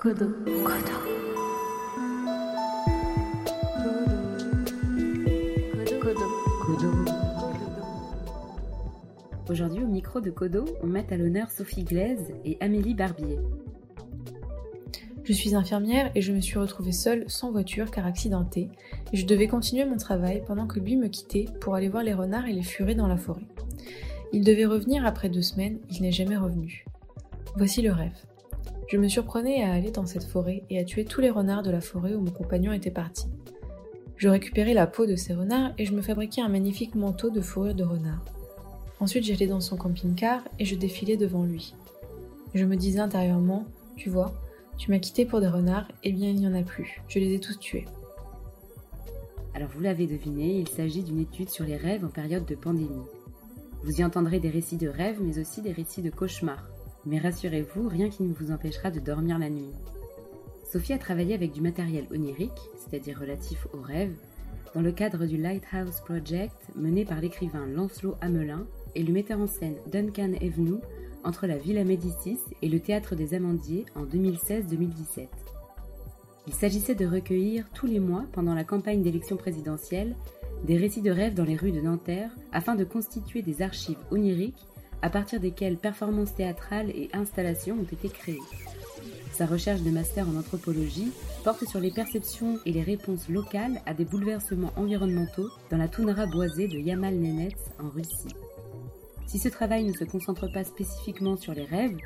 Kodo. Kodo. Kodo. Kodo. Aujourd'hui, au micro de Kodo, on met à l'honneur Sophie Glaise et Amélie Barbier. Je suis infirmière et je me suis retrouvée seule, sans voiture car accidentée, et je devais continuer mon travail pendant que lui me quittait pour aller voir les renards et les furets dans la forêt. Il devait revenir après deux semaines, il n'est jamais revenu. Voici le rêve. Je me surprenais à aller dans cette forêt et à tuer tous les renards de la forêt où mon compagnon était parti. Je récupérais la peau de ces renards et je me fabriquais un magnifique manteau de fourrure de renard. Ensuite j'allais dans son camping-car et je défilais devant lui. Je me disais intérieurement, tu vois, tu m'as quitté pour des renards, eh bien il n'y en a plus, je les ai tous tués. Alors vous l'avez deviné, il s'agit d'une étude sur les rêves en période de pandémie. Vous y entendrez des récits de rêves, mais aussi des récits de cauchemars. Mais rassurez-vous, rien qui ne vous empêchera de dormir la nuit. Sophie a travaillé avec du matériel onirique, c'est-à-dire relatif aux rêves, dans le cadre du Lighthouse Project mené par l'écrivain Lancelot Hamelin et le metteur en scène Duncan Evenou entre la Villa Médicis et le Théâtre des Amandiers en 2016-2017. Il s'agissait de recueillir tous les mois, pendant la campagne d'élection présidentielle, des récits de rêves dans les rues de Nanterre afin de constituer des archives oniriques à partir desquelles performances théâtrales et installations ont été créées. Sa recherche de master en anthropologie porte sur les perceptions et les réponses locales à des bouleversements environnementaux dans la toundra boisée de Yamal Nenets en Russie. Si ce travail ne se concentre pas spécifiquement sur les rêves,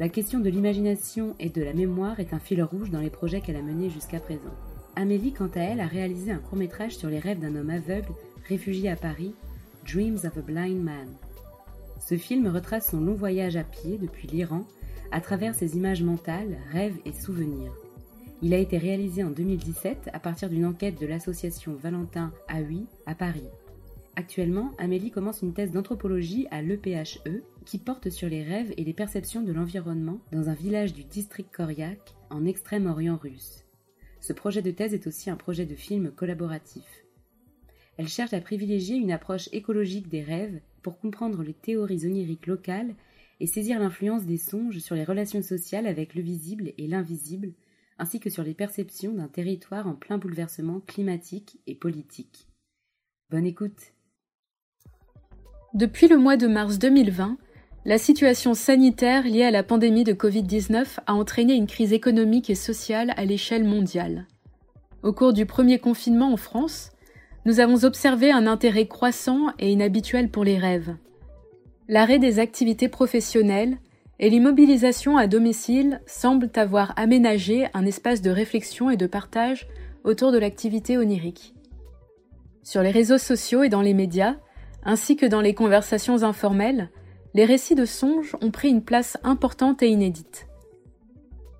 la question de l'imagination et de la mémoire est un fil rouge dans les projets qu'elle a menés jusqu'à présent. Amélie, quant à elle, a réalisé un court-métrage sur les rêves d'un homme aveugle réfugié à Paris, Dreams of a Blind Man. Ce film retrace son long voyage à pied depuis l'Iran à travers ses images mentales, rêves et souvenirs. Il a été réalisé en 2017 à partir d'une enquête de l'association Valentin AUI à Paris. Actuellement, Amélie commence une thèse d'anthropologie à l'EPHE qui porte sur les rêves et les perceptions de l'environnement dans un village du district Koryak en extrême-orient russe. Ce projet de thèse est aussi un projet de film collaboratif. Elle cherche à privilégier une approche écologique des rêves pour comprendre les théories oniriques locales et saisir l'influence des songes sur les relations sociales avec le visible et l'invisible, ainsi que sur les perceptions d'un territoire en plein bouleversement climatique et politique. Bonne écoute. Depuis le mois de mars 2020, la situation sanitaire liée à la pandémie de Covid-19 a entraîné une crise économique et sociale à l'échelle mondiale. Au cours du premier confinement en France, nous avons observé un intérêt croissant et inhabituel pour les rêves. L'arrêt des activités professionnelles et l'immobilisation à domicile semblent avoir aménagé un espace de réflexion et de partage autour de l'activité onirique. Sur les réseaux sociaux et dans les médias, ainsi que dans les conversations informelles, les récits de songes ont pris une place importante et inédite.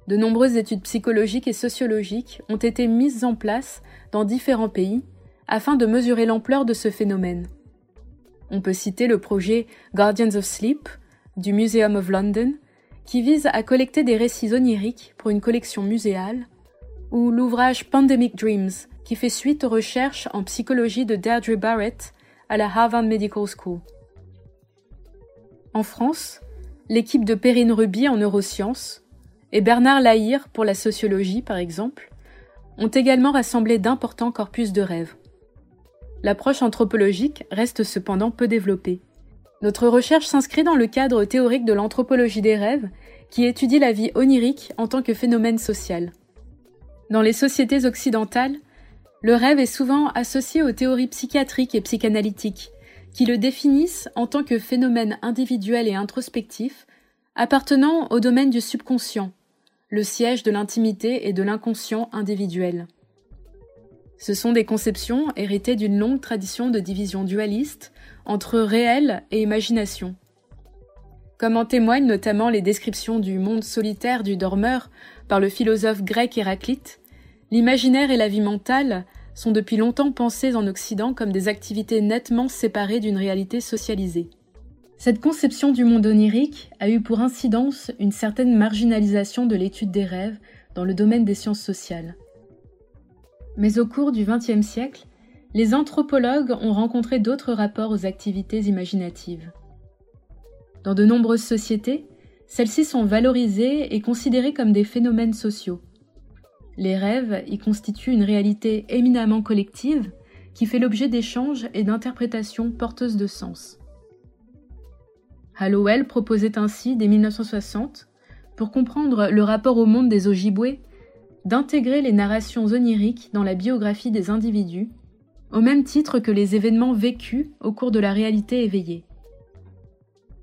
De nombreuses études psychologiques et sociologiques ont été mises en place dans différents pays afin de mesurer l'ampleur de ce phénomène. On peut citer le projet Guardians of Sleep du Museum of London, qui vise à collecter des récits oniriques pour une collection muséale, ou l'ouvrage Pandemic Dreams, qui fait suite aux recherches en psychologie de Deirdre Barrett à la Harvard Medical School. En France, l'équipe de Perrine Ruby en neurosciences et Bernard Lahire pour la sociologie, par exemple, ont également rassemblé d'importants corpus de rêves. L'approche anthropologique reste cependant peu développée. Notre recherche s'inscrit dans le cadre théorique de l'anthropologie des rêves, qui étudie la vie onirique en tant que phénomène social. Dans les sociétés occidentales, le rêve est souvent associé aux théories psychiatriques et psychanalytiques, qui le définissent en tant que phénomène individuel et introspectif, appartenant au domaine du subconscient, le siège de l'intimité et de l'inconscient individuel. Ce sont des conceptions héritées d'une longue tradition de division dualiste entre réel et imagination. Comme en témoignent notamment les descriptions du monde solitaire du dormeur par le philosophe grec Héraclite, l'imaginaire et la vie mentale sont depuis longtemps pensés en Occident comme des activités nettement séparées d'une réalité socialisée. Cette conception du monde onirique a eu pour incidence une certaine marginalisation de l'étude des rêves dans le domaine des sciences sociales. Mais au cours du XXe siècle, les anthropologues ont rencontré d'autres rapports aux activités imaginatives. Dans de nombreuses sociétés, Celles-ci sont valorisées et considérées comme des phénomènes sociaux. Les rêves y constituent une réalité éminemment collective qui fait l'objet d'échanges et d'interprétations porteuses de sens. Hallowell proposait ainsi, dès 1960, pour comprendre le rapport au monde des Ojibwés, d'intégrer les narrations oniriques dans la biographie des individus, au même titre que les événements vécus au cours de la réalité éveillée.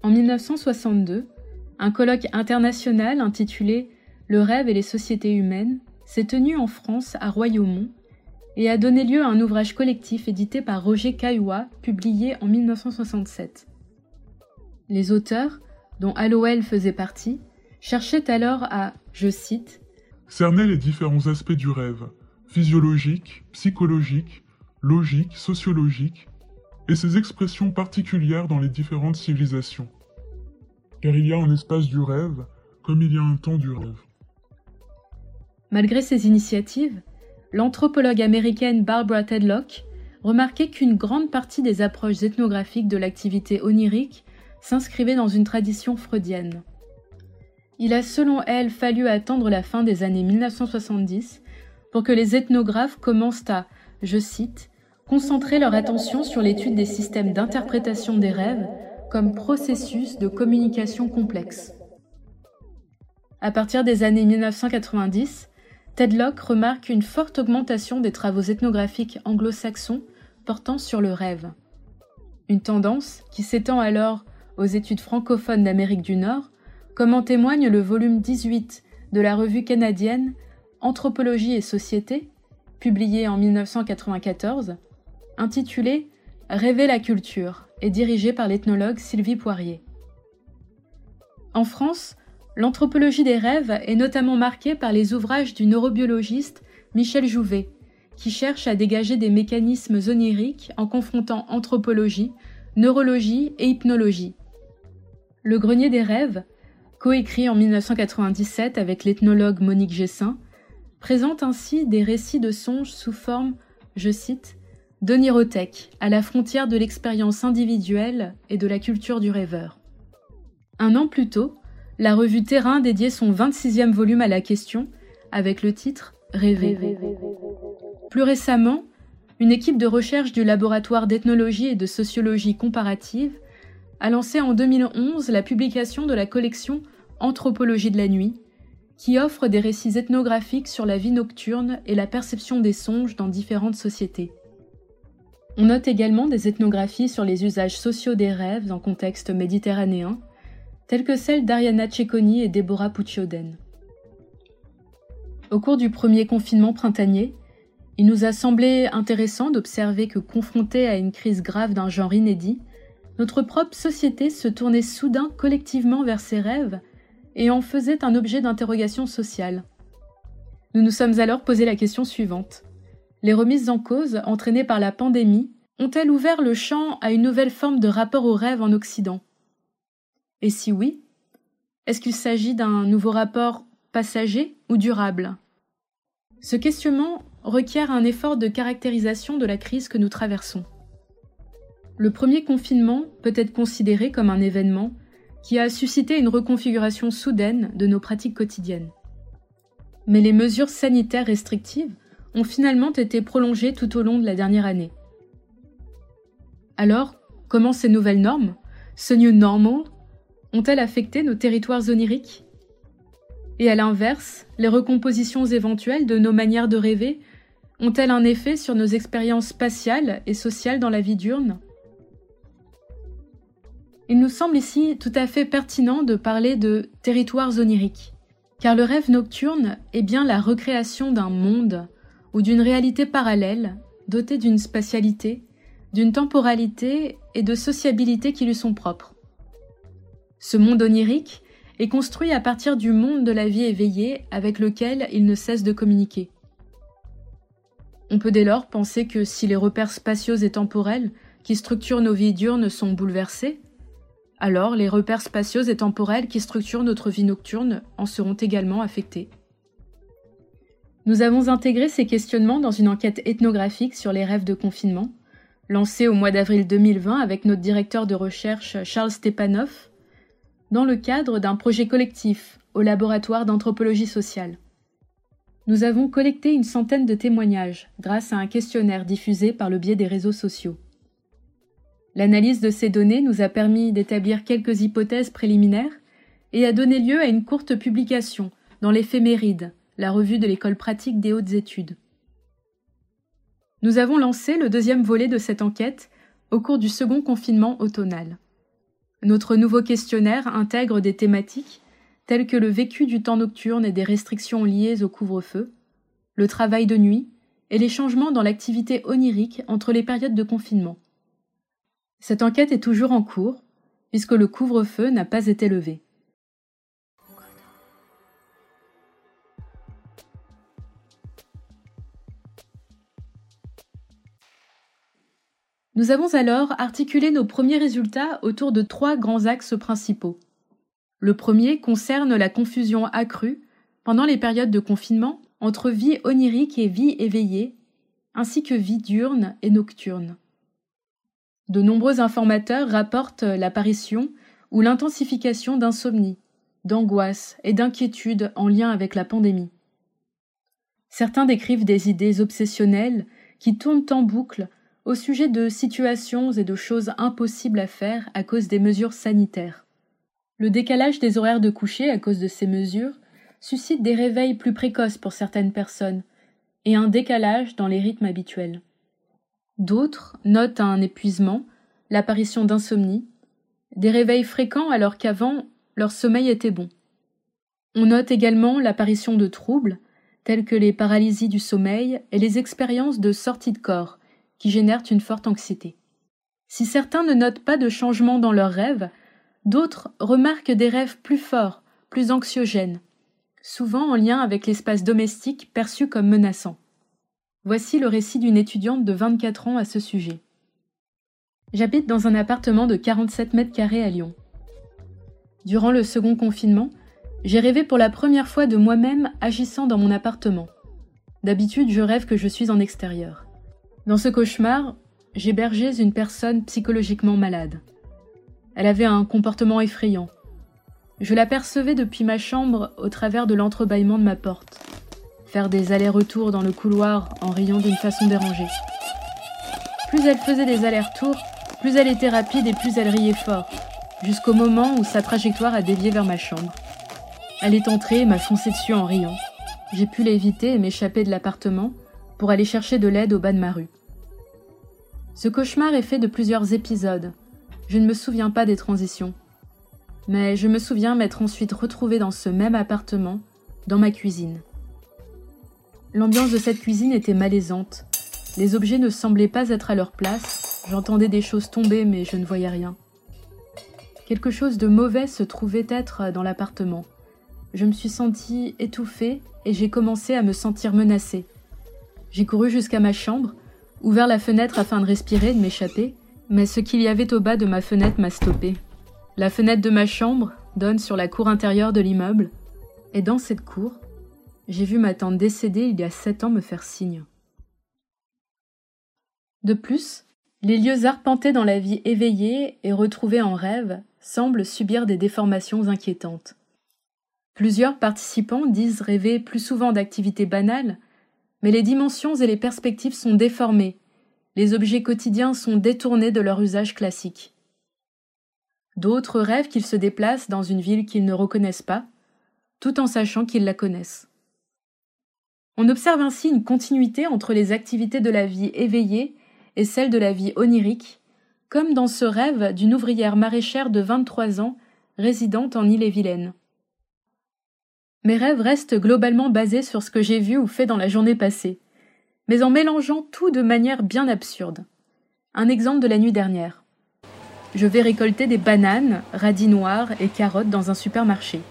En 1962, un colloque international intitulé Le rêve et les sociétés humaines s'est tenu en France à Royaumont et a donné lieu à un ouvrage collectif édité par Roger Caillois, publié en 1967. Les auteurs, dont Hallowell faisait partie, cherchaient alors à, je cite, cerner les différents aspects du rêve, physiologique, psychologique, logique, sociologique, et ses expressions particulières dans les différentes civilisations. Car il y a un espace du rêve, comme il y a un temps du rêve. Malgré ces initiatives, l'anthropologue américaine Barbara Tedlock remarquait qu'une grande partie des approches ethnographiques de l'activité onirique s'inscrivait dans une tradition freudienne. Il a selon elle fallu attendre la fin des années 1970 pour que les ethnographes commencent à, je cite, concentrer leur attention sur l'étude des systèmes d'interprétation des rêves comme processus de communication complexe. À partir des années 1990, Tedlock remarque une forte augmentation des travaux ethnographiques anglo-saxons portant sur le rêve. Une tendance qui s'étend alors aux études francophones d'Amérique du Nord, comme en témoigne le volume 18 de la revue canadienne Anthropologie et Société, publié en 1994, intitulé Rêver la culture et dirigé par l'ethnologue Sylvie Poirier. En France, l'anthropologie des rêves est notamment marquée par les ouvrages du neurobiologiste Michel Jouvet, qui cherche à dégager des mécanismes oniriques en confrontant anthropologie, neurologie et hypnologie. Le grenier des rêves, coécrit en 1997 avec l'ethnologue Monique Gessin, présente ainsi des récits de songes sous forme, je cite, d'onirothèque, à la frontière de l'expérience individuelle et de la culture du rêveur. Un an plus tôt, la revue Terrain dédiait son 26e volume à la question, avec le titre Rêver. Plus récemment, une équipe de recherche du laboratoire d'ethnologie et de sociologie comparative a lancé en 2011 la publication de la collection Anthropologie de la nuit, qui offre des récits ethnographiques sur la vie nocturne et la perception des songes dans différentes sociétés. On note également des ethnographies sur les usages sociaux des rêves en contexte méditerranéen, telles que celles d'Ariana Cecconi et Deborah Puccioden. Au cours du premier confinement printanier, il nous a semblé intéressant d'observer que confronté à une crise grave d'un genre inédit, notre propre société se tournait soudain collectivement vers ses rêves et en faisait un objet d'interrogation sociale. Nous nous sommes alors posé la question suivante les remises en cause entraînées par la pandémie ont-elles ouvert le champ à une nouvelle forme de rapport au rêve en Occident? Et si oui, est-ce qu'il s'agit d'un nouveau rapport passager ou durable? Ce questionnement requiert un effort de caractérisation de la crise que nous traversons. Le premier confinement peut être considéré comme un événement qui a suscité une reconfiguration soudaine de nos pratiques quotidiennes. Mais les mesures sanitaires restrictives ont finalement été prolongées tout au long de la dernière année. Alors, comment ces nouvelles normes, ce new normal, ont-elles affecté nos territoires oniriques? Et à l'inverse, les recompositions éventuelles de nos manières de rêver ont-elles un effet sur nos expériences spatiales et sociales dans la vie diurne Il nous semble ici tout à fait pertinent de parler de territoires oniriques, car le rêve nocturne est bien la recréation d'un monde ou d'une réalité parallèle, dotée d'une spatialité, d'une temporalité et de sociabilité qui lui sont propres. Ce monde onirique est construit à partir du monde de la vie éveillée avec lequel il ne cesse de communiquer. On peut dès lors penser que si les repères spatiaux et temporels qui structurent nos vies diurnes sont bouleversés, alors les repères spatiaux et temporels qui structurent notre vie nocturne en seront également affectés. Nous avons intégré ces questionnements dans une enquête ethnographique sur les rêves de confinement, lancée au mois d'avril 2020 avec notre directeur de recherche Charles Stepanov, dans le cadre d'un projet collectif au laboratoire d'anthropologie sociale. Nous avons collecté une centaine de témoignages grâce à un questionnaire diffusé par le biais des réseaux sociaux. L'analyse de ces données nous a permis d'établir quelques hypothèses préliminaires et a donné lieu à une courte publication dans l'éphéméride, la revue de l'école pratique des hautes études. Nous avons lancé le deuxième volet de cette enquête au cours du second confinement automnal. Notre nouveau questionnaire intègre des thématiques telles que le vécu du temps nocturne et des restrictions liées au couvre-feu, le travail de nuit et les changements dans l'activité onirique entre les périodes de confinement. Cette enquête est toujours en cours, puisque le couvre-feu n'a pas été levé. Nous avons alors articulé nos premiers résultats autour de trois grands axes principaux. Le premier concerne la confusion accrue, pendant les périodes de confinement, entre vie onirique et vie éveillée, ainsi que vie diurne et nocturne. De nombreux informateurs rapportent l'apparition ou l'intensification d'insomnie, d'angoisse et d'inquiétude en lien avec la pandémie. Certains décrivent des idées obsessionnelles qui tournent en boucle au sujet de situations et de choses impossibles à faire à cause des mesures sanitaires. Le décalage des horaires de coucher à cause de ces mesures suscite des réveils plus précoces pour certaines personnes et un décalage dans les rythmes habituels. D'autres notent un épuisement, l'apparition d'insomnie, des réveils fréquents alors qu'avant leur sommeil était bon. On note également l'apparition de troubles, tels que les paralysies du sommeil et les expériences de sortie de corps, qui génèrent une forte anxiété. Si certains ne notent pas de changement dans leurs rêves, d'autres remarquent des rêves plus forts, plus anxiogènes, souvent en lien avec l'espace domestique perçu comme menaçant. Voici le récit d'une étudiante de 24 ans à ce sujet. J'habite dans un appartement de 47 mètres carrés à Lyon. Durant le second confinement, j'ai rêvé pour la première fois de moi-même agissant dans mon appartement. D'habitude, je rêve que je suis en extérieur. Dans ce cauchemar, j'hébergeais une personne psychologiquement malade. Elle avait un comportement effrayant. Je l'apercevais depuis ma chambre au travers de l'entrebâillement de ma porte, des allers-retours dans le couloir en riant d'une façon dérangée. Plus elle faisait des allers-retours, plus elle était rapide et plus elle riait fort, jusqu'au moment où sa trajectoire a dévié vers ma chambre. Elle est entrée et m'a foncé dessus en riant. J'ai pu l'éviter et m'échapper de l'appartement pour aller chercher de l'aide au bas de ma rue. Ce cauchemar est fait de plusieurs épisodes. Je ne me souviens pas des transitions. Mais je me souviens m'être ensuite retrouvée dans ce même appartement, dans ma cuisine. L'ambiance de cette cuisine était malaisante. Les objets ne semblaient pas être à leur place. J'entendais des choses tomber, mais je ne voyais rien. Quelque chose de mauvais se trouvait être dans l'appartement. Je me suis sentie étouffée et j'ai commencé à me sentir menacée. J'ai couru jusqu'à ma chambre, ouvert la fenêtre afin de respirer et de m'échapper, mais ce qu'il y avait au bas de ma fenêtre m'a stoppé. La fenêtre de ma chambre donne sur la cour intérieure de l'immeuble, et dans cette cour, j'ai vu ma tante décédée il y a sept ans me faire signe. De plus, les lieux arpentés dans la vie éveillée et retrouvés en rêve semblent subir des déformations inquiétantes. Plusieurs participants disent rêver plus souvent d'activités banales mais les dimensions et les perspectives sont déformées, les objets quotidiens sont détournés de leur usage classique. D'autres rêvent qu'ils se déplacent dans une ville qu'ils ne reconnaissent pas, tout en sachant qu'ils la connaissent. On observe ainsi une continuité entre les activités de la vie éveillée et celles de la vie onirique, comme dans ce rêve d'une ouvrière maraîchère de 23 ans résidente en Ille-et-Vilaine. Mes rêves restent globalement basés sur ce que j'ai vu ou fait dans la journée passée, mais en mélangeant tout de manière bien absurde. Un exemple de la nuit dernière. Je vais récolter des bananes, radis noirs et carottes dans un supermarché.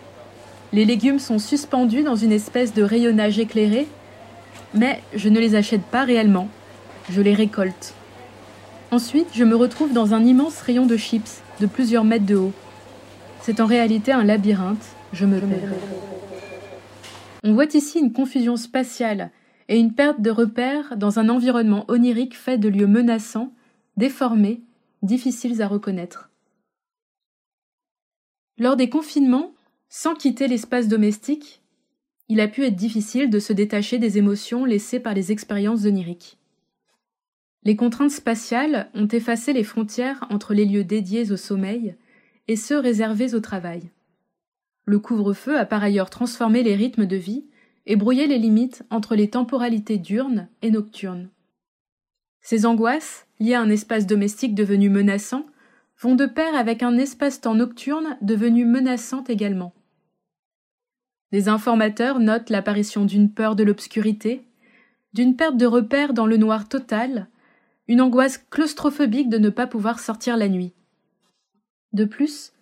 Les légumes sont suspendus dans une espèce de rayonnage éclairé, mais je ne les achète pas réellement, je les récolte. Ensuite, je me retrouve dans un immense rayon de chips de plusieurs mètres de haut. C'est en réalité un labyrinthe, je me perds. On voit ici une confusion spatiale et une perte de repères dans un environnement onirique fait de lieux menaçants, déformés, difficiles à reconnaître. Lors des confinements, sans quitter l'espace domestique, il a pu être difficile de se détacher des émotions laissées par les expériences oniriques. Les contraintes spatiales ont effacé les frontières entre les lieux dédiés au sommeil et ceux réservés au travail. Le couvre-feu a par ailleurs transformé les rythmes de vie et brouillé les limites entre les temporalités diurnes et nocturnes. Ces angoisses, liées à un espace domestique devenu menaçant, vont de pair avec un espace-temps nocturne devenu menaçant également. Les informateurs notent l'apparition d'une peur de l'obscurité, d'une perte de repères dans le noir total, une angoisse claustrophobique de ne pas pouvoir sortir la nuit. De plus,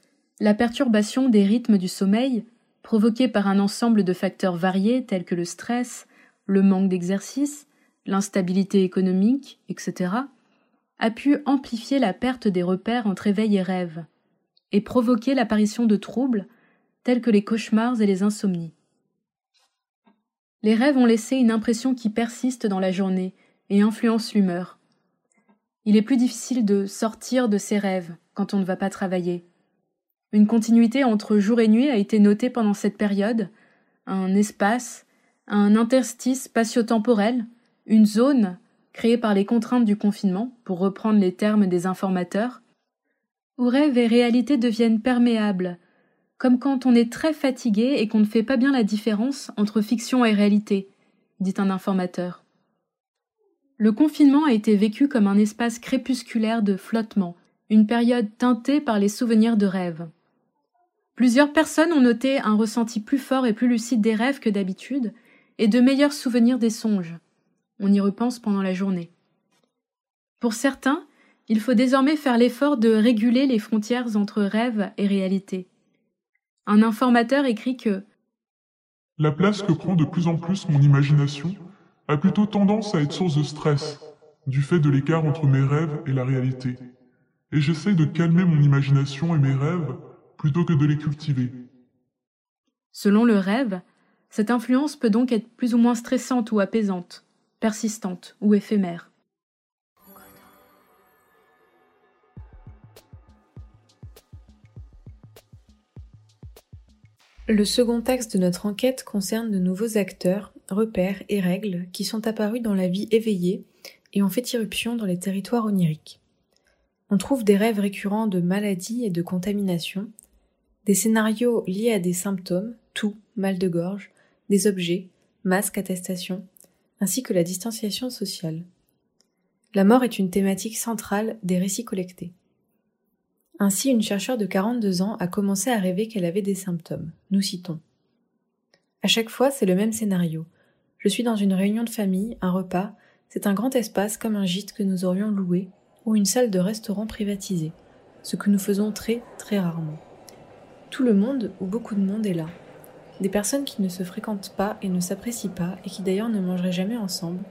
la perturbation des rythmes du sommeil, provoquée par un ensemble de facteurs variés tels que le stress, le manque d'exercice, l'instabilité économique, etc., a pu amplifier la perte des repères entre éveil et rêve, et provoquer l'apparition de troubles tels que les cauchemars et les insomnies. Les rêves ont laissé une impression qui persiste dans la journée et influence l'humeur. Il est plus difficile de sortir de ses rêves quand on ne va pas travailler. Une continuité entre jour et nuit a été notée pendant cette période, un espace, un interstice spatio-temporel, une zone créée par les contraintes du confinement, pour reprendre les termes des informateurs, où rêve et réalité deviennent perméables, comme quand on est très fatigué et qu'on ne fait pas bien la différence entre fiction et réalité, dit un informateur. Le confinement a été vécu comme un espace crépusculaire de flottement, une période teintée par les souvenirs de rêve. Plusieurs personnes ont noté un ressenti plus fort et plus lucide des rêves que d'habitude, et de meilleurs souvenirs des songes. On y repense pendant la journée. Pour certains, il faut désormais faire l'effort de réguler les frontières entre rêve et réalité. Un informateur écrit que La place que prend de plus en plus mon imagination a plutôt tendance à être source de stress, du fait de l'écart entre mes rêves et la réalité. Et j'essaie de calmer mon imagination et mes rêves plutôt que de les cultiver. Selon le rêve, cette influence peut donc être plus ou moins stressante ou apaisante, persistante ou éphémère. Le second axe de notre enquête concerne de nouveaux acteurs, repères et règles qui sont apparus dans la vie éveillée et ont fait irruption dans les territoires oniriques. On trouve des rêves récurrents de maladies et de contamination, des scénarios liés à des symptômes, tout, mal de gorge, des objets, masques, attestations, ainsi que la distanciation sociale. La mort est une thématique centrale des récits collectés. Ainsi, une chercheure de 42 ans a commencé à rêver qu'elle avait des symptômes. Nous citons. À chaque fois, c'est le même scénario. Je suis dans une réunion de famille, un repas, c'est un grand espace comme un gîte que nous aurions loué, ou une salle de restaurant privatisée, ce que nous faisons très, très rarement. Tout le monde, ou beaucoup de monde, est là. Des personnes qui ne se fréquentent pas et ne s'apprécient pas, et qui d'ailleurs ne mangeraient jamais ensemble.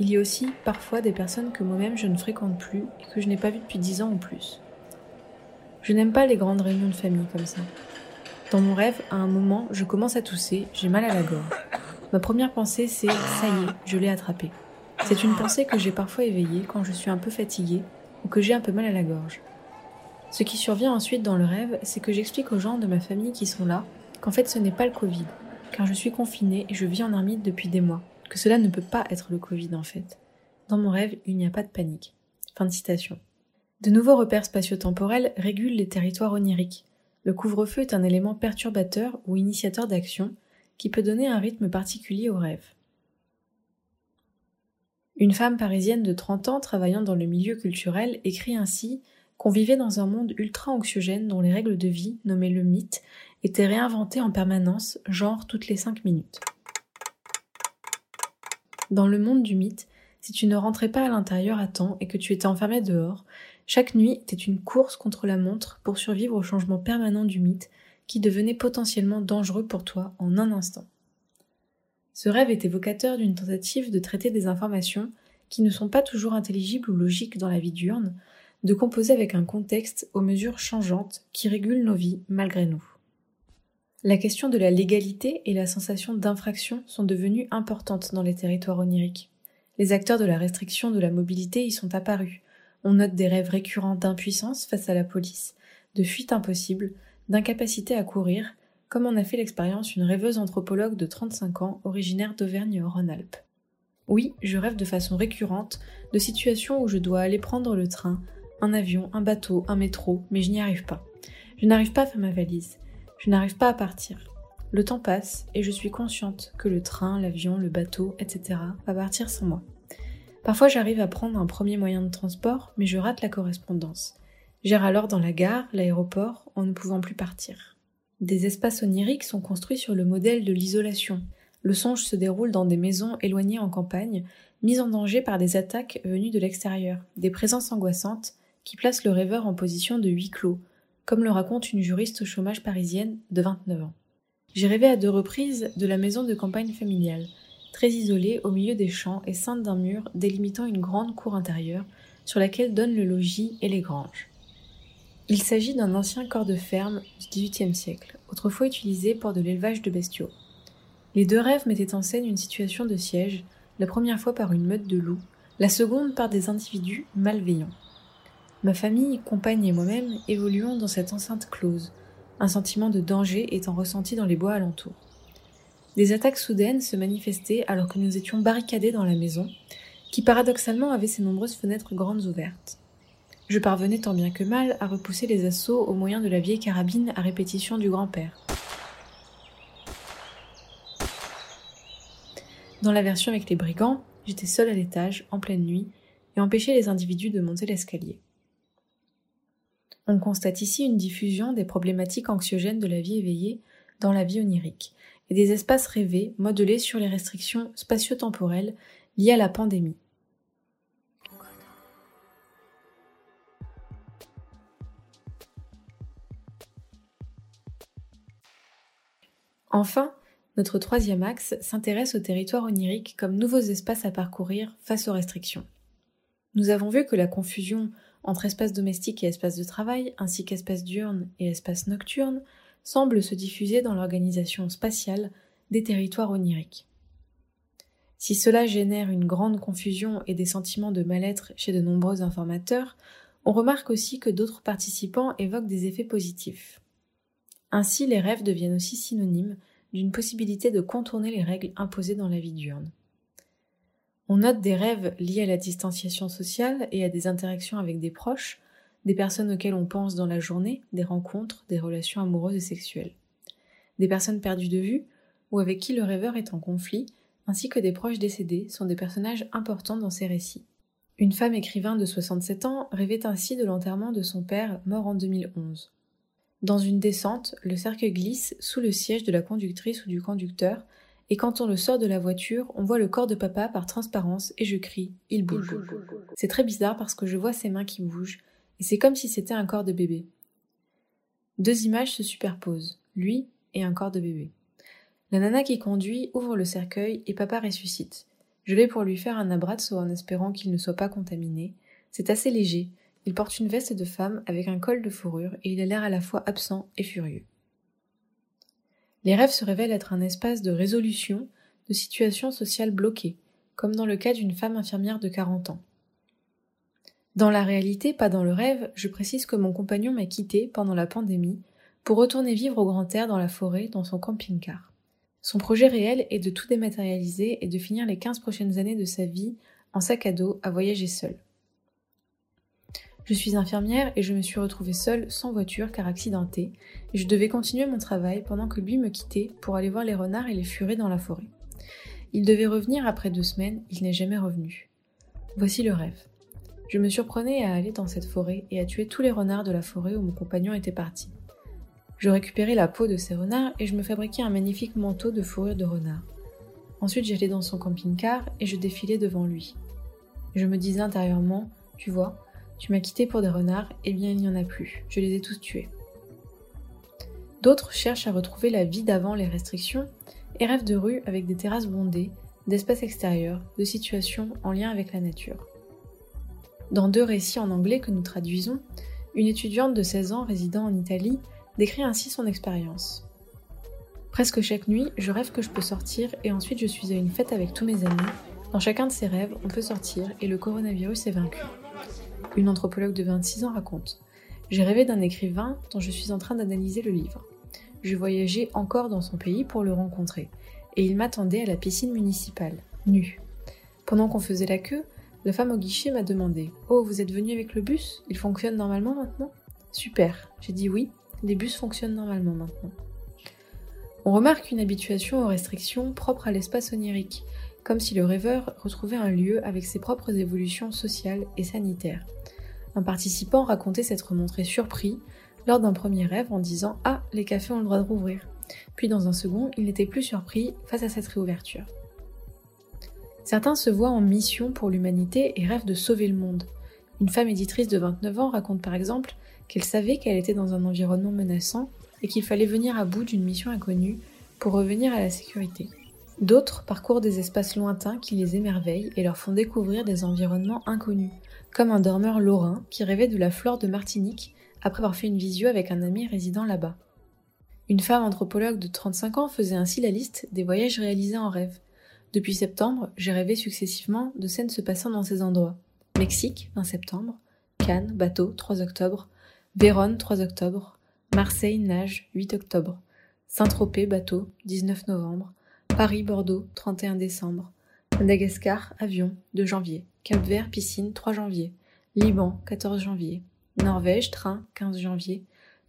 Il y a aussi parfois des personnes que moi-même je ne fréquente plus et que je n'ai pas vues depuis dix ans ou plus. Je n'aime pas les grandes réunions de famille comme ça. Dans mon rêve, à un moment, je commence à tousser, j'ai mal à la gorge. Ma première pensée, c'est ça y est, je l'ai attrapé. C'est une pensée que j'ai parfois éveillée quand je suis un peu fatiguée ou que j'ai un peu mal à la gorge. Ce qui survient ensuite dans le rêve, c'est que j'explique aux gens de ma famille qui sont là qu'en fait ce n'est pas le Covid, car je suis confinée et je vis en ermite depuis des mois, que cela ne peut pas être le Covid en fait. Dans mon rêve, il n'y a pas de panique. Fin de citation. De nouveaux repères spatio-temporels régulent les territoires oniriques. Le couvre-feu est un élément perturbateur ou initiateur d'action qui peut donner un rythme particulier au rêve. Une femme parisienne de 30 ans travaillant dans le milieu culturel écrit ainsi qu'on vivait dans un monde ultra-anxiogène dont les règles de vie, nommées le mythe, étaient réinventées en permanence, genre toutes les cinq minutes. Dans le monde du mythe, si tu ne rentrais pas à l'intérieur à temps et que tu étais enfermé dehors, chaque nuit était une course contre la montre pour survivre au changement permanent du mythe qui devenait potentiellement dangereux pour toi en un instant. Ce rêve est évocateur d'une tentative de traiter des informations qui ne sont pas toujours intelligibles ou logiques dans la vie diurne, de composer avec un contexte aux mesures changeantes qui régulent nos vies malgré nous. La question de la légalité et la sensation d'infraction sont devenues importantes dans les territoires oniriques. Les acteurs de la restriction de la mobilité y sont apparus, on note des rêves récurrents d'impuissance face à la police, de fuite impossible, d'incapacité à courir, comme en a fait l'expérience une rêveuse anthropologue de 35 ans originaire d'Auvergne-Rhône-Alpes. Oui, je rêve de façon récurrente de situations où je dois aller prendre le train, un avion, un bateau, un métro, mais je n'y arrive pas. Je n'arrive pas à faire ma valise. Je n'arrive pas à partir. Le temps passe et je suis consciente que le train, l'avion, le bateau, etc. va partir sans moi. Parfois j'arrive à prendre un premier moyen de transport, mais je rate la correspondance. J'erre alors dans la gare, l'aéroport, en ne pouvant plus partir. Des espaces oniriques sont construits sur le modèle de l'isolation. Le songe se déroule dans des maisons éloignées en campagne, mises en danger par des attaques venues de l'extérieur, des présences angoissantes qui placent le rêveur en position de huis clos, comme le raconte une juriste au chômage parisienne de 29 ans. J'ai rêvé à deux reprises de la maison de campagne familiale, très isolée au milieu des champs et ceinte d'un mur délimitant une grande cour intérieure sur laquelle donnent le logis et les granges. Il s'agit d'un ancien corps de ferme du XVIIIe siècle, autrefois utilisé pour de l'élevage de bestiaux. Les deux rêves mettaient en scène une situation de siège, la première fois par une meute de loups, la seconde par des individus malveillants. Ma famille, compagne et moi-même évoluons dans cette enceinte close, un sentiment de danger étant ressenti dans les bois alentours. Des attaques soudaines se manifestaient alors que nous étions barricadés dans la maison, qui paradoxalement avait ses nombreuses fenêtres grandes ouvertes. Je parvenais tant bien que mal à repousser les assauts au moyen de la vieille carabine à répétition du grand-père. Dans la version avec les brigands, j'étais seule à l'étage, en pleine nuit, et empêchais les individus de monter l'escalier. On constate ici une diffusion des problématiques anxiogènes de la vie éveillée dans la vie onirique, et des espaces rêvés modelés sur les restrictions spatio-temporelles liées à la pandémie. Enfin, notre troisième axe s'intéresse au territoire onirique comme nouveaux espaces à parcourir face aux restrictions. Nous avons vu que la confusion entre espace domestique et espace de travail, ainsi qu'espace diurne et espace nocturne, semble se diffuser dans l'organisation spatiale des territoires oniriques. Si cela génère une grande confusion et des sentiments de mal-être chez de nombreux informateurs, on remarque aussi que d'autres participants évoquent des effets positifs. Ainsi, les rêves deviennent aussi synonymes d'une possibilité de contourner les règles imposées dans la vie diurne. On note des rêves liés à la distanciation sociale et à des interactions avec des proches, des personnes auxquelles on pense dans la journée, des rencontres, des relations amoureuses et sexuelles. Des personnes perdues de vue ou avec qui le rêveur est en conflit, ainsi que des proches décédés sont des personnages importants dans ces récits. Une femme écrivain de 67 ans rêvait ainsi de l'enterrement de son père mort en 2011. Dans une descente, le cercle glisse sous le siège de la conductrice ou du conducteur et quand on le sort de la voiture, on voit le corps de papa par transparence et je crie Il bouge. C'est très bizarre parce que je vois ses mains qui bougent c'est comme si c'était un corps de bébé. Deux images se superposent, lui et un corps de bébé. La nana qui conduit ouvre le cercueil et papa ressuscite. Je vais pour lui faire un abrazzo en espérant qu'il ne soit pas contaminé. C'est assez léger. Il porte une veste de femme avec un col de fourrure et il a l'air à la fois absent et furieux. Les rêves se révèlent être un espace de résolution de situations sociales bloquées, comme dans le cas d'une femme infirmière de 40 ans. Dans la réalité, pas dans le rêve, je précise que mon compagnon m'a quitté pendant la pandémie pour retourner vivre au grand air dans la forêt dans son camping-car. Son projet réel est de tout dématérialiser et de finir les 15 prochaines années de sa vie en sac à dos à voyager seul. Je suis infirmière et je me suis retrouvée seule, sans voiture car accidentée, et je devais continuer mon travail pendant que lui me quittait pour aller voir les renards et les furets dans la forêt. Il devait revenir après deux semaines, il n'est jamais revenu. Voici le rêve. Je me surprenais à aller dans cette forêt et à tuer tous les renards de la forêt où mon compagnon était parti. Je récupérais la peau de ces renards et je me fabriquais un magnifique manteau de fourrure de renard. Ensuite j'allais dans son camping-car et je défilais devant lui. Je me disais intérieurement, tu vois, tu m'as quitté pour des renards, eh bien il n'y en a plus, je les ai tous tués. D'autres cherchent à retrouver la vie d'avant les restrictions et rêvent de rues avec des terrasses bondées, d'espaces extérieurs, de situations en lien avec la nature. Dans deux récits en anglais que nous traduisons, une étudiante de 16 ans résidant en Italie décrit ainsi son expérience. Presque chaque nuit, je rêve que je peux sortir et ensuite je suis à une fête avec tous mes amis. Dans chacun de ces rêves, on peut sortir et le coronavirus est vaincu. Une anthropologue de 26 ans raconte J'ai rêvé d'un écrivain dont je suis en train d'analyser le livre. Je voyageais encore dans son pays pour le rencontrer, et il m'attendait à la piscine municipale, nu. Pendant qu'on faisait la queue, la femme au guichet m'a demandé Oh, vous êtes venu avec le bus? Il fonctionne normalement maintenant? Super. J'ai dit oui, les bus fonctionnent normalement maintenant. On remarque une habituation aux restrictions propres à l'espace onirique, comme si le rêveur retrouvait un lieu avec ses propres évolutions sociales et sanitaires. Un participant racontait s'être montré surpris lors d'un premier rêve en disant Ah, les cafés ont le droit de rouvrir. Puis dans un second, il n'était plus surpris face à cette réouverture. Certains se voient en mission pour l'humanité et rêvent de sauver le monde. Une femme éditrice de 29 ans raconte par exemple qu'elle savait qu'elle était dans un environnement menaçant et qu'il fallait venir à bout d'une mission inconnue pour revenir à la sécurité. D'autres parcourent des espaces lointains qui les émerveillent et leur font découvrir des environnements inconnus, comme un dormeur lorrain qui rêvait de la flore de Martinique après avoir fait une visio avec un ami résidant là-bas. Une femme anthropologue de 35 ans faisait ainsi la liste des voyages réalisés en rêve. Depuis septembre, j'ai rêvé successivement de scènes se passant dans ces endroits. Mexique, 20 septembre, Cannes, bateau, 3 octobre, Vérone, 3 octobre, Marseille, nage, 8 octobre, Saint-Tropez, bateau, 19 novembre, Paris, Bordeaux, 31 décembre, Madagascar, avion, 2 janvier, Cap-Vert, piscine, 3 janvier, Liban, 14 janvier, Norvège, train, 15 janvier,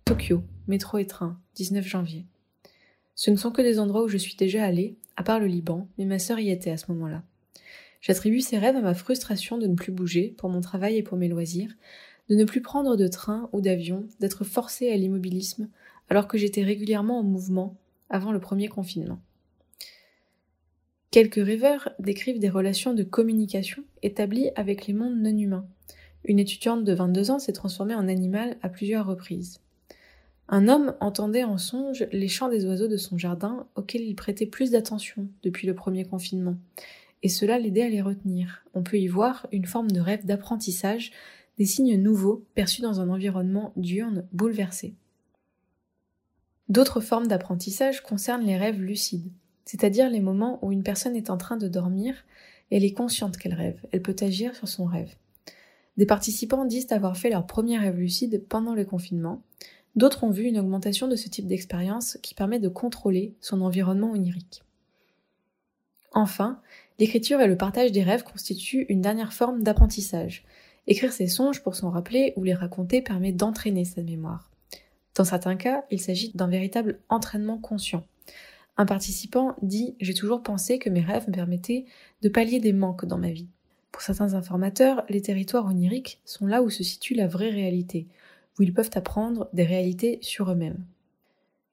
Tokyo, métro et train, 19 janvier. Ce ne sont que des endroits où je suis déjà allée, à part le Liban, mais ma sœur y était à ce moment-là. J'attribue ces rêves à ma frustration de ne plus bouger pour mon travail et pour mes loisirs, de ne plus prendre de train ou d'avion, d'être forcée à l'immobilisme alors que j'étais régulièrement en mouvement avant le premier confinement. Quelques rêveurs décrivent des relations de communication établies avec les mondes non humains. Une étudiante de 22 ans s'est transformée en animal à plusieurs reprises. Un homme entendait en songe les chants des oiseaux de son jardin auxquels il prêtait plus d'attention depuis le premier confinement, et cela l'aidait à les retenir. On peut y voir une forme de rêve d'apprentissage, des signes nouveaux perçus dans un environnement diurne bouleversé. D'autres formes d'apprentissage concernent les rêves lucides, c'est-à-dire les moments où une personne est en train de dormir et elle est consciente qu'elle rêve, elle peut agir sur son rêve. Des participants disent avoir fait leur premier rêve lucide pendant le confinement, D'autres ont vu une augmentation de ce type d'expérience qui permet de contrôler son environnement onirique. Enfin, l'écriture et le partage des rêves constituent une dernière forme d'apprentissage. Écrire ses songes pour s'en rappeler ou les raconter permet d'entraîner sa mémoire. Dans certains cas, il s'agit d'un véritable entraînement conscient. Un participant dit J'ai toujours pensé que mes rêves me permettaient de pallier des manques dans ma vie. Pour certains informateurs, les territoires oniriques sont là où se situe la vraie réalité, où ils peuvent apprendre des réalités sur eux-mêmes.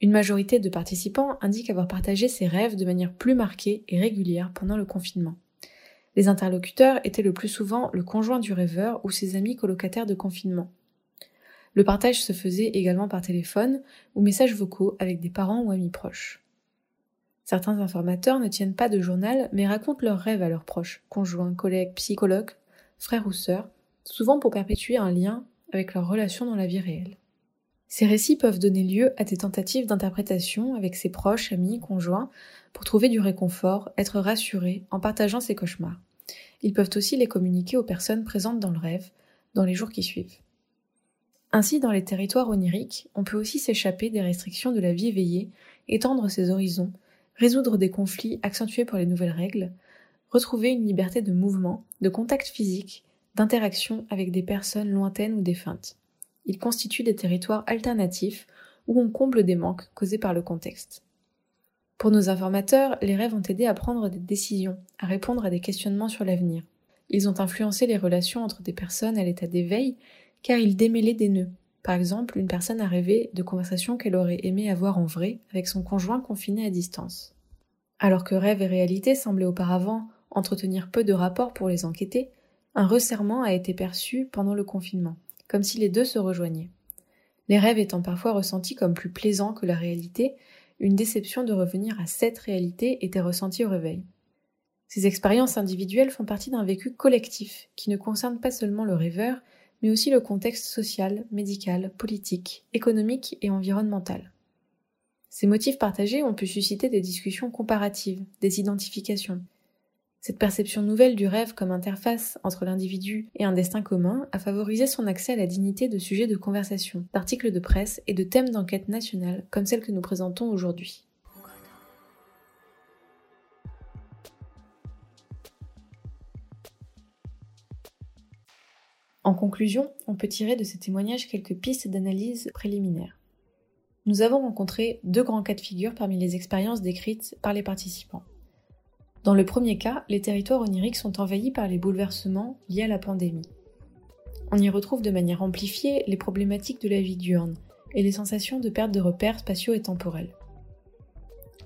Une majorité de participants indiquent avoir partagé ces rêves de manière plus marquée et régulière pendant le confinement. Les interlocuteurs étaient le plus souvent le conjoint du rêveur ou ses amis colocataires de confinement. Le partage se faisait également par téléphone ou messages vocaux avec des parents ou amis proches. Certains informateurs ne tiennent pas de journal mais racontent leurs rêves à leurs proches, conjoints, collègues, psychologues, frères ou sœurs, souvent pour perpétuer un lien avec leurs relations dans la vie réelle. Ces récits peuvent donner lieu à des tentatives d'interprétation avec ses proches, amis, conjoints, pour trouver du réconfort, être rassuré en partageant ses cauchemars. Ils peuvent aussi les communiquer aux personnes présentes dans le rêve, dans les jours qui suivent. Ainsi, dans les territoires oniriques, on peut aussi s'échapper des restrictions de la vie éveillée, étendre ses horizons, résoudre des conflits accentués par les nouvelles règles, retrouver une liberté de mouvement, de contact physique, d'interaction avec des personnes lointaines ou défuntes. Ils constituent des territoires alternatifs où on comble des manques causés par le contexte. Pour nos informateurs, les rêves ont aidé à prendre des décisions, à répondre à des questionnements sur l'avenir. Ils ont influencé les relations entre des personnes à l'état d'éveil car ils démêlaient des nœuds. Par exemple, une personne a rêvé de conversations qu'elle aurait aimé avoir en vrai avec son conjoint confiné à distance. Alors que rêve et réalité semblaient auparavant entretenir peu de rapports pour les enquêter, un resserrement a été perçu pendant le confinement, comme si les deux se rejoignaient. Les rêves étant parfois ressentis comme plus plaisants que la réalité, une déception de revenir à cette réalité était ressentie au réveil. Ces expériences individuelles font partie d'un vécu collectif qui ne concerne pas seulement le rêveur, mais aussi le contexte social, médical, politique, économique et environnemental. Ces motifs partagés ont pu susciter des discussions comparatives, des identifications, Cette perception nouvelle du rêve comme interface entre l'individu et un destin commun a favorisé son accès à la dignité de sujets de conversation, d'articles de presse et de thèmes d'enquête nationale comme celle que nous présentons aujourd'hui. En conclusion, on peut tirer de ces témoignages quelques pistes d'analyse préliminaires. Nous avons rencontré deux grands cas de figure parmi les expériences décrites par les participants. Dans le premier cas, les territoires oniriques sont envahis par les bouleversements liés à la pandémie. On y retrouve de manière amplifiée les problématiques de la vie diurne et les sensations de perte de repères spatiaux et temporels.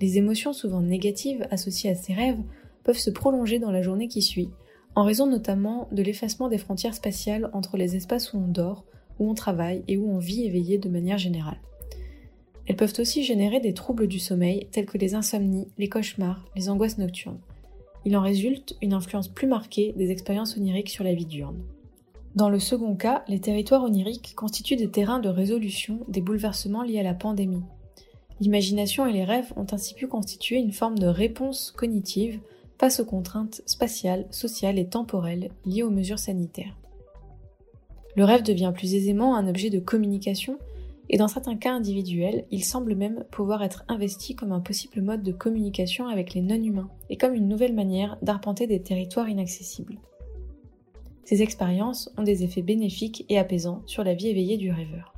Les émotions souvent négatives associées à ces rêves peuvent se prolonger dans la journée qui suit, en raison notamment de l'effacement des frontières spatiales entre les espaces où on dort, où on travaille et où on vit éveillé de manière générale. Elles peuvent aussi générer des troubles du sommeil tels que les insomnies, les cauchemars, les angoisses nocturnes. Il en résulte une influence plus marquée des expériences oniriques sur la vie diurne. Dans le second cas, les territoires oniriques constituent des terrains de résolution des bouleversements liés à la pandémie. L'imagination et les rêves ont ainsi pu constituer une forme de réponse cognitive face aux contraintes spatiales, sociales et temporelles liées aux mesures sanitaires. Le rêve devient plus aisément un objet de communication et dans certains cas individuels, il semble même pouvoir être investi comme un possible mode de communication avec les non-humains et comme une nouvelle manière d'arpenter des territoires inaccessibles. Ces expériences ont des effets bénéfiques et apaisants sur la vie éveillée du rêveur.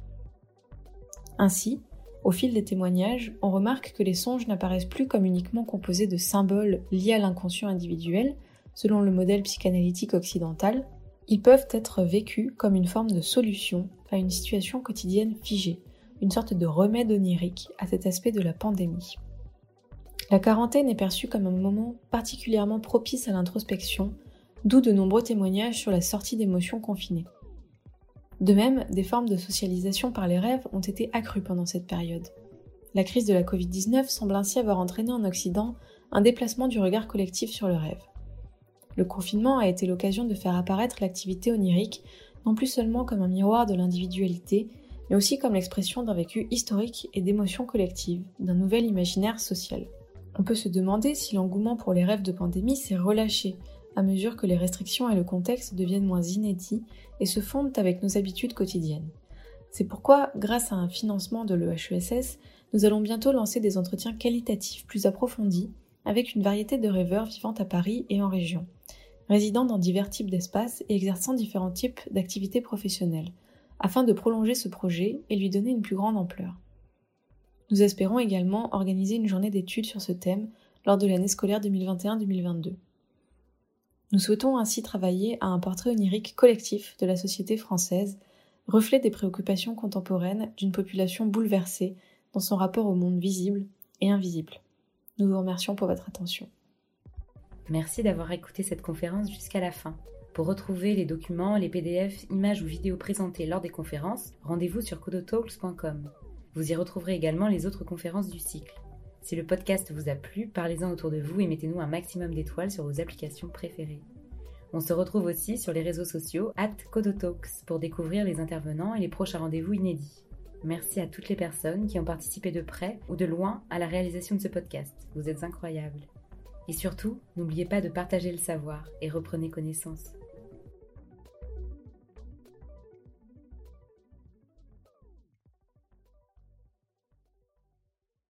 Ainsi, au fil des témoignages, on remarque que les songes n'apparaissent plus comme uniquement composés de symboles liés à l'inconscient individuel, selon le modèle psychanalytique occidental, ils peuvent être vécus comme une forme de solution à une situation quotidienne figée, une sorte de remède onirique à cet aspect de la pandémie. La quarantaine est perçue comme un moment particulièrement propice à l'introspection, d'où de nombreux témoignages sur la sortie d'émotions confinées. De même, des formes de socialisation par les rêves ont été accrues pendant cette période. La crise de la Covid-19 semble ainsi avoir entraîné en Occident un déplacement du regard collectif sur le rêve. Le confinement a été l'occasion de faire apparaître l'activité onirique non plus seulement comme un miroir de l'individualité, mais aussi comme l'expression d'un vécu historique et d'émotions collectives, d'un nouvel imaginaire social. On peut se demander si l'engouement pour les rêves de pandémie s'est relâché à mesure que les restrictions et le contexte deviennent moins inédits et se fondent avec nos habitudes quotidiennes. C'est pourquoi, grâce à un financement de l'EHESS, nous allons bientôt lancer des entretiens qualitatifs plus approfondis avec une variété de rêveurs vivant à Paris et en région résidant dans divers types d'espaces et exerçant différents types d'activités professionnelles, afin de prolonger ce projet et lui donner une plus grande ampleur. Nous espérons également organiser une journée d'études sur ce thème lors de l'année scolaire 2021-2022. Nous souhaitons ainsi travailler à un portrait onirique collectif de la société française, reflet des préoccupations contemporaines d'une population bouleversée dans son rapport au monde visible et invisible. Nous vous remercions pour votre attention. Merci d'avoir écouté cette conférence jusqu'à la fin. Pour retrouver les documents, les PDF, images ou vidéos présentées lors des conférences, rendez-vous sur codotalks.com. Vous y retrouverez également les autres conférences du cycle. Si le podcast vous a plu, parlez-en autour de vous et mettez-nous un maximum d'étoiles sur vos applications préférées. On se retrouve aussi sur les réseaux sociaux at Codotalks pour découvrir les intervenants et les prochains rendez-vous inédits. Merci à toutes les personnes qui ont participé de près ou de loin à la réalisation de ce podcast. Vous êtes incroyables. Et surtout, n'oubliez pas de partager le savoir et reprenez connaissance.